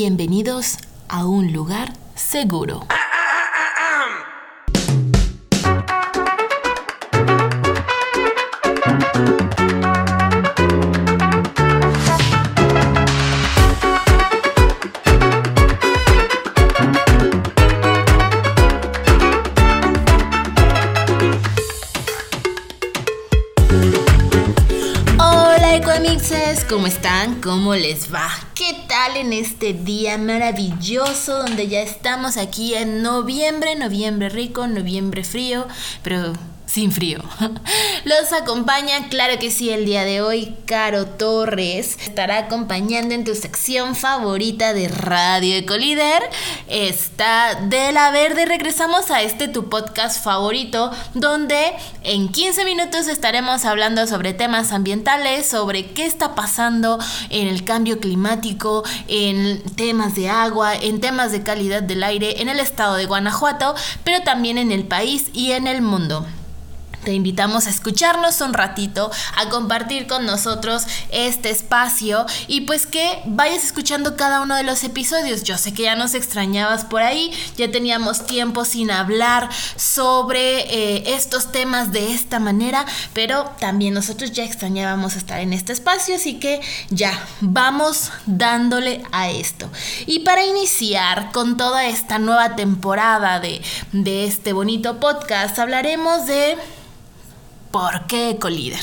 Bienvenidos a un lugar seguro. Hola Ecoamixes, ¿cómo están? ¿Cómo les va? ¿Qué tal en este día maravilloso donde ya estamos aquí en noviembre, noviembre rico, noviembre frío, pero sin frío. Los acompaña, claro que sí, el día de hoy, Caro Torres. Estará acompañando en tu sección favorita de Radio Ecolíder. Está de la verde. Regresamos a este tu podcast favorito, donde en 15 minutos estaremos hablando sobre temas ambientales, sobre qué está pasando en el cambio climático, en temas de agua, en temas de calidad del aire en el estado de Guanajuato, pero también en el país y en el mundo. Te invitamos a escucharnos un ratito, a compartir con nosotros este espacio y pues que vayas escuchando cada uno de los episodios. Yo sé que ya nos extrañabas por ahí, ya teníamos tiempo sin hablar sobre eh, estos temas de esta manera, pero también nosotros ya extrañábamos estar en este espacio, así que ya, vamos dándole a esto. Y para iniciar con toda esta nueva temporada de, de este bonito podcast, hablaremos de ¿Por qué Ecolíder?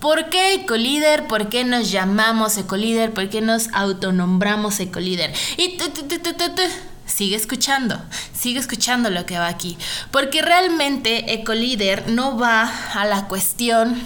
¿Por qué Ecolíder? ¿Por qué nos llamamos Ecolíder? ¿Por qué nos autonombramos Ecolíder? Y sigue escuchando, sigue escuchando lo que va aquí. Porque realmente Ecolíder no va a la cuestión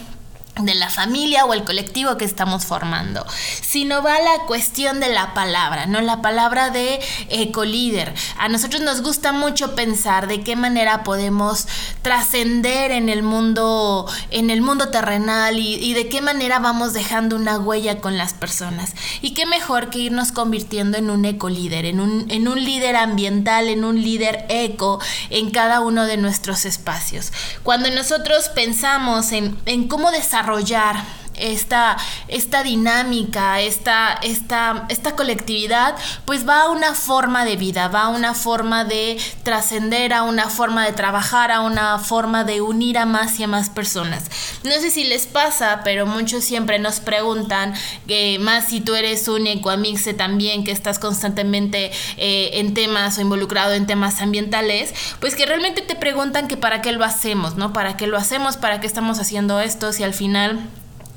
de la familia o el colectivo que estamos formando, sino va la cuestión de la palabra, ¿no? La palabra de ecolíder. A nosotros nos gusta mucho pensar de qué manera podemos trascender en el mundo, en el mundo terrenal y, y, de qué manera vamos dejando una huella con las personas. Y qué mejor que irnos convirtiendo en un ecolíder, en un, en un líder ambiental, en un líder eco en cada uno de nuestros espacios. Cuando nosotros pensamos en, en cómo desarrollar desarrollar esta, esta dinámica, esta, esta, esta colectividad, pues va a una forma de vida, va a una forma de trascender, a una forma de trabajar, a una forma de unir a más y a más personas. No sé si les pasa, pero muchos siempre nos preguntan, que más si tú eres un ecoamixe también, que estás constantemente eh, en temas o involucrado en temas ambientales, pues que realmente te preguntan que para qué lo hacemos, ¿no? ¿Para qué lo hacemos? ¿Para qué estamos haciendo esto? Si al final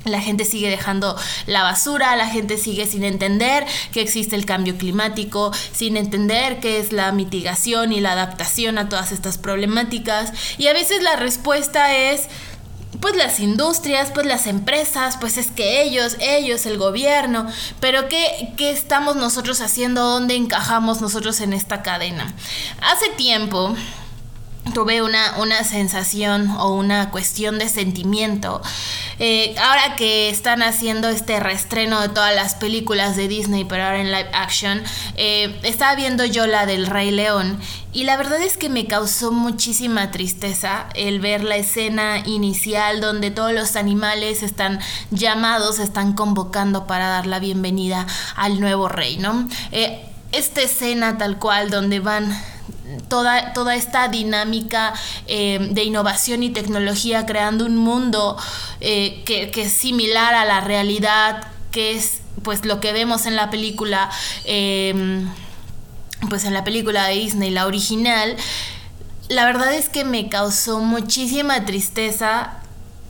la gente sigue dejando la basura, la gente sigue sin entender que existe el cambio climático, sin entender qué es la mitigación y la adaptación a todas estas problemáticas. Y a veces la respuesta es, pues las industrias, pues las empresas, pues es que ellos, ellos, el gobierno, pero ¿qué, qué estamos nosotros haciendo? ¿Dónde encajamos nosotros en esta cadena? Hace tiempo tuve una, una sensación o una cuestión de sentimiento. Eh, ahora que están haciendo este reestreno de todas las películas de Disney, pero ahora en live action, eh, estaba viendo yo la del Rey León y la verdad es que me causó muchísima tristeza el ver la escena inicial donde todos los animales están llamados, están convocando para dar la bienvenida al nuevo rey, ¿no? Eh, esta escena tal cual donde van Toda, toda, esta dinámica eh, de innovación y tecnología creando un mundo eh, que, que, es similar a la realidad, que es pues lo que vemos en la película, eh, pues en la película de Disney, la original, la verdad es que me causó muchísima tristeza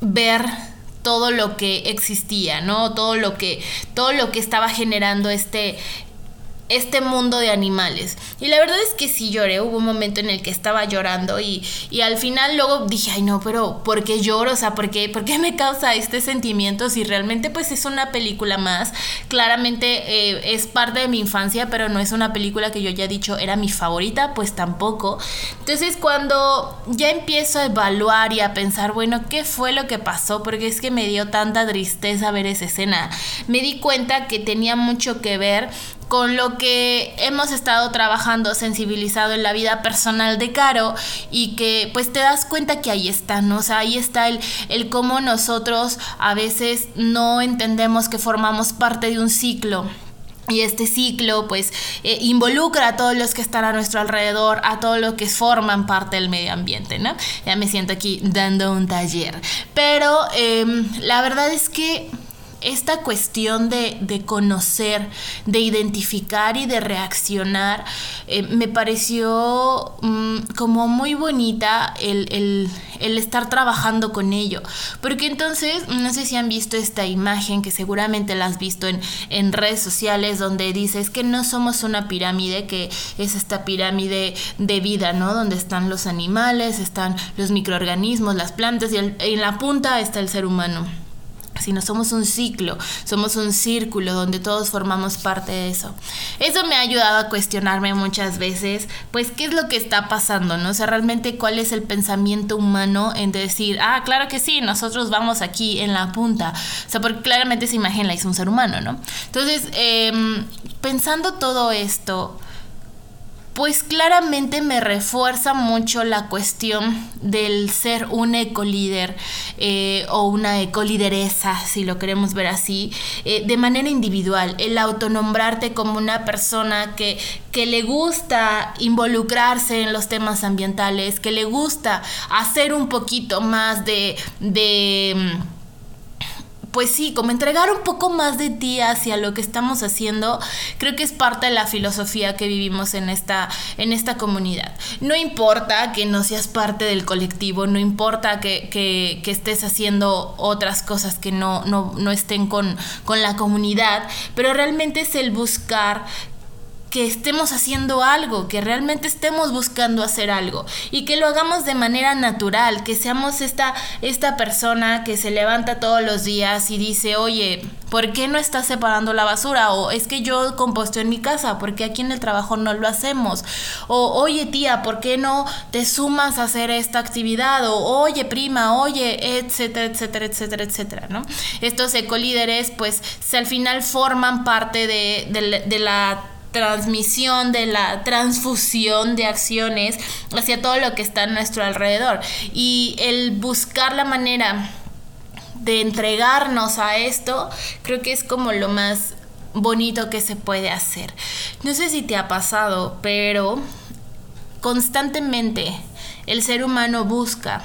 ver todo lo que existía, ¿no? Todo lo que todo lo que estaba generando este este mundo de animales. Y la verdad es que sí lloré, hubo un momento en el que estaba llorando y, y al final luego dije, ay no, pero ¿por qué lloro? O sea, ¿por qué, ¿por qué me causa este sentimiento si realmente pues es una película más? Claramente eh, es parte de mi infancia, pero no es una película que yo ya he dicho era mi favorita, pues tampoco. Entonces cuando ya empiezo a evaluar y a pensar, bueno, ¿qué fue lo que pasó? Porque es que me dio tanta tristeza ver esa escena. Me di cuenta que tenía mucho que ver con lo que hemos estado trabajando sensibilizado en la vida personal de Caro y que pues te das cuenta que ahí está, ¿no? O sea, ahí está el, el cómo nosotros a veces no entendemos que formamos parte de un ciclo y este ciclo pues eh, involucra a todos los que están a nuestro alrededor, a todos los que forman parte del medio ambiente, ¿no? Ya me siento aquí dando un taller. Pero em, la verdad es que esta cuestión de, conocer, de identificar y de reaccionar, eh, me pareció mm, como muy bonita el, estar trabajando con ello. Porque entonces, no sé si han visto esta imagen, que seguramente la has visto en, en redes sociales, donde dices que no somos una pirámide, que es esta pirámide de vida, ¿no? Donde están los animales, están los microorganismos, las plantas y en la punta está el ser humano sino somos un ciclo, somos un círculo donde todos formamos parte de eso. Eso me ha ayudado a cuestionarme muchas veces, pues, qué es lo que está pasando, ¿no? O sea, realmente cuál es el pensamiento humano en decir, ah, claro que sí, nosotros vamos aquí en la punta. O sea, porque claramente esa imagen la hizo un ser humano, ¿no? Entonces, em, pensando todo esto, pues claramente me refuerza mucho la cuestión del ser un ecolíder eh, o una ecolideresa, si lo queremos ver así, eh, de manera individual, el autonombrarte como una persona que, que le gusta involucrarse en los temas ambientales, que le gusta hacer un poquito más de... de mm, pues sí, como entregar un poco más de ti hacia lo que estamos haciendo, creo que es parte de la filosofía que vivimos en esta, en esta comunidad. No importa que no seas parte del colectivo, no importa que, que, estés haciendo otras cosas que no, no, no estén con, con la comunidad, pero realmente es el buscar que estemos haciendo algo, que realmente estemos buscando hacer algo y que lo hagamos de manera natural, que seamos esta, esta persona que se levanta todos los días y dice, oye, ¿por qué no estás separando la basura? O es que yo composto en mi casa, porque aquí en el trabajo no lo hacemos? O oye tía, ¿por qué no te sumas a hacer esta actividad? O oye prima, oye, etcétera, etcétera, etcétera, etcétera, ¿no? Estos ecolíderes pues se al final forman parte de, de la transmisión, de la transfusión de acciones hacia todo lo que está a nuestro alrededor. Y el buscar la manera de entregarnos a esto, creo que es como lo más bonito que se puede hacer. No sé si te ha pasado, pero constantemente el ser humano busca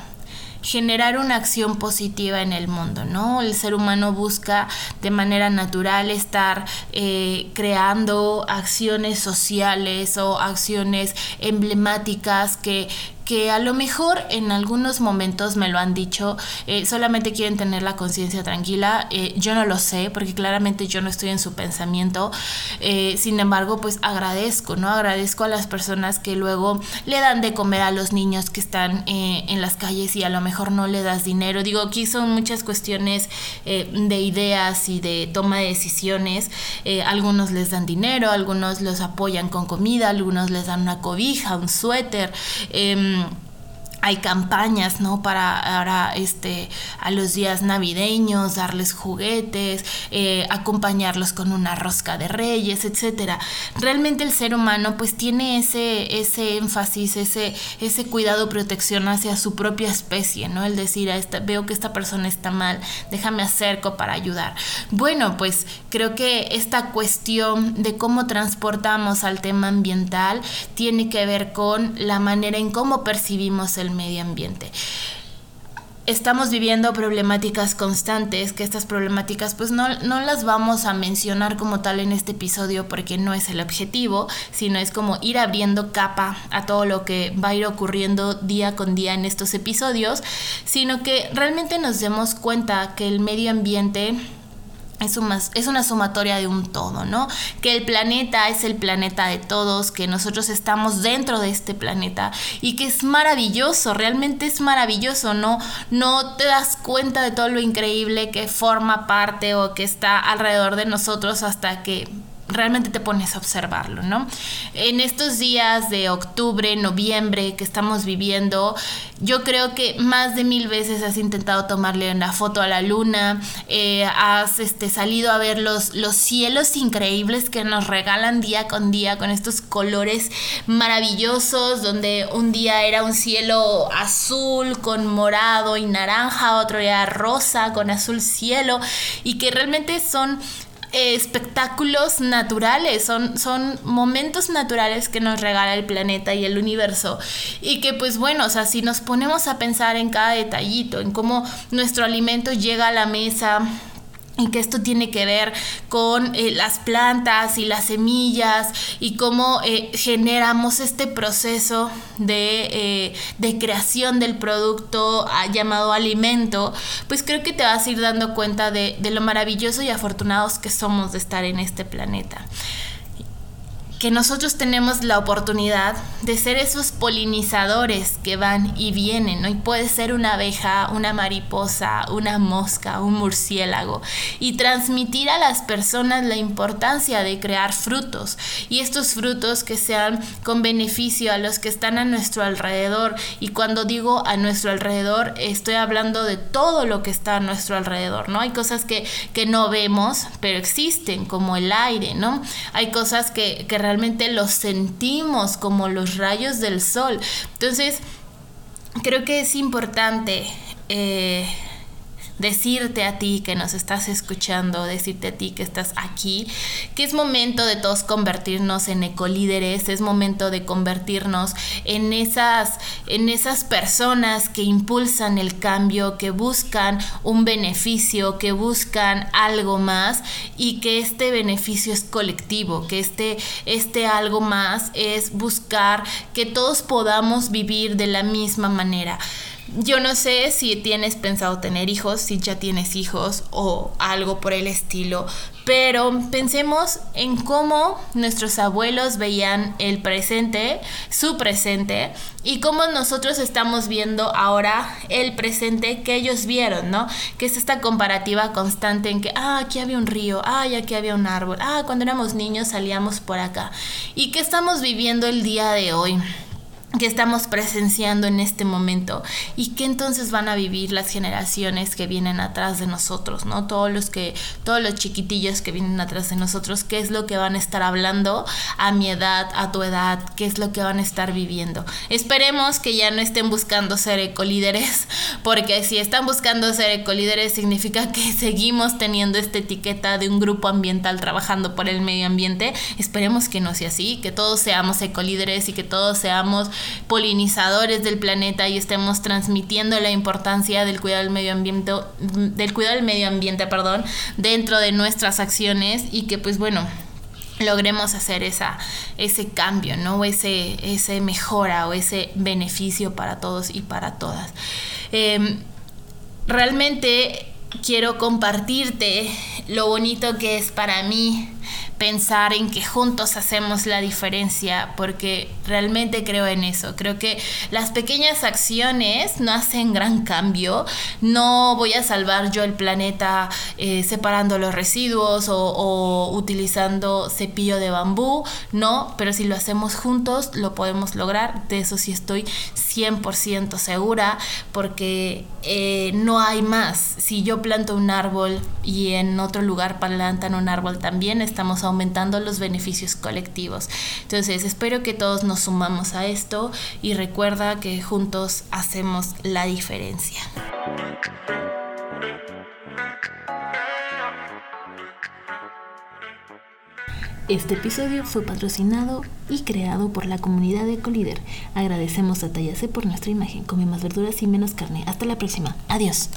generar una acción positiva en el mundo, ¿no? El ser humano busca de manera natural estar eh, creando acciones sociales o acciones emblemáticas que que a lo mejor en algunos momentos me lo han dicho, eh, solamente quieren tener la conciencia tranquila. Eh, yo no lo sé, porque claramente yo no estoy en su pensamiento. Eh, sin embargo, pues agradezco, ¿no? Agradezco a las personas que luego le dan de comer a los niños que están en las calles y a lo mejor no le das dinero. Digo, aquí son muchas cuestiones de ideas y de toma de decisiones. algunos les dan dinero, algunos los apoyan con comida, algunos les dan una cobija, un suéter. Em, hay campañas, ¿no? Para ahora, este, a los días navideños, darles juguetes, eh, acompañarlos con una rosca de reyes, etcétera. Realmente el ser humano, pues, tiene ese, ese énfasis, ese, ese cuidado, protección hacia su propia especie, ¿no? El decir, a esta, veo que esta persona está mal, déjame acerco para ayudar. Bueno, pues, creo que esta cuestión de cómo transportamos al tema ambiental tiene que ver con la manera en cómo percibimos el medio ambiente. Estamos viviendo problemáticas constantes, que estas problemáticas pues no, no, las vamos a mencionar como tal en este episodio porque no es el objetivo, sino es como ir abriendo capa a todo lo que va a ir ocurriendo día con día en estos episodios, sino que realmente nos demos cuenta que el medio ambiente es una, es una sumatoria de un todo, ¿no? Que el planeta es el planeta de todos, que nosotros estamos dentro de este planeta y que es maravilloso, realmente es maravilloso, ¿no? No te das cuenta de todo lo increíble que forma parte o que está alrededor de nosotros hasta que realmente te pones a observarlo, ¿no? En estos días de octubre, noviembre que estamos viviendo, yo creo que más de mil veces has intentado tomarle una foto a la luna, eh, has este, salido a ver los, los cielos increíbles que nos regalan día con día con estos colores maravillosos, donde un día era un cielo azul con morado y naranja, otro día rosa con azul cielo, y que realmente son eh, espectáculos naturales, son, son momentos naturales que nos regala el planeta y el universo. Y que pues bueno, o sea, si nos ponemos a pensar en cada detallito, en cómo nuestro alimento llega a la mesa, y que esto tiene que ver con eh, las plantas y las semillas y cómo eh, generamos este proceso de, eh, de creación del producto ah, llamado alimento, pues creo que te vas a ir dando cuenta de, de lo maravilloso y afortunados que somos de estar en este planeta que nosotros tenemos la oportunidad de ser esos polinizadores que van y vienen, ¿no? Y puede ser una abeja, una mariposa, una mosca, un murciélago, y transmitir a las personas la importancia de crear frutos, y estos frutos que sean con beneficio a los que están a nuestro alrededor, y cuando digo a nuestro alrededor, estoy hablando de todo lo que está a nuestro alrededor, ¿no? Hay cosas que, que no vemos, pero existen, como el aire, ¿no? Hay cosas que, que realmente los sentimos como los rayos del sol. Entonces, creo que es importante eh, decirte a ti que nos estás escuchando, decirte a ti que estás aquí, que es momento de todos convertirnos en ecolíderes, es momento de convertirnos en esas, en esas personas que impulsan el cambio, que buscan un beneficio, que buscan algo más y que este beneficio es colectivo, que este, este algo más es buscar que todos podamos vivir de la misma manera. Yo no sé si tienes pensado tener hijos, si ya tienes hijos o algo por el estilo, pero pensemos en cómo nuestros abuelos veían el presente, su presente, y cómo nosotros estamos viendo ahora el presente que ellos vieron, ¿no? Que es esta comparativa constante en que, ah, aquí había un río, ah, aquí había un árbol, ah, cuando éramos niños salíamos por acá. ¿Y qué estamos viviendo el día de hoy? Que estamos presenciando en este momento y que entonces van a vivir las generaciones que vienen atrás de nosotros, ¿no? Todos los que todos los chiquitillos que vienen atrás de nosotros, qué es lo que van a estar hablando a mi edad, a tu edad, qué es lo que van a estar viviendo. Esperemos que ya no estén buscando ser ecolíderes, porque si están buscando ser ecolíderes significa que seguimos teniendo esta etiqueta de un grupo ambiental trabajando por el medio ambiente. Esperemos que no sea así, que todos seamos ecolíderes y que todos seamos polinizadores del planeta y estemos transmitiendo la importancia del cuidado del medio ambiente, del cuidado del medio ambiente, perdón, dentro de nuestras acciones y que pues bueno, logremos hacer esa, ese cambio, ¿no? ese, ese mejora o ese beneficio para todos y para todas. Em, realmente quiero compartirte lo bonito que es para mí pensar en que juntos hacemos la diferencia, porque realmente creo en eso. Creo que las pequeñas acciones no hacen gran cambio. No voy a salvar yo el planeta eh, separando los residuos o, o, utilizando cepillo de bambú, no, pero si lo hacemos juntos lo podemos lograr. De eso sí estoy 100% segura, porque eh, no hay más. Si yo planto un árbol y en otro lugar plantan un árbol también, estamos aumentando los beneficios colectivos. Entonces, espero que todos nos sumamos a esto y recuerda que juntos hacemos la diferencia. Este episodio fue patrocinado y creado por la comunidad de Colíder. Agradecemos a Tallase por nuestra imagen. Come más verduras y menos carne. Hasta la próxima. Adiós.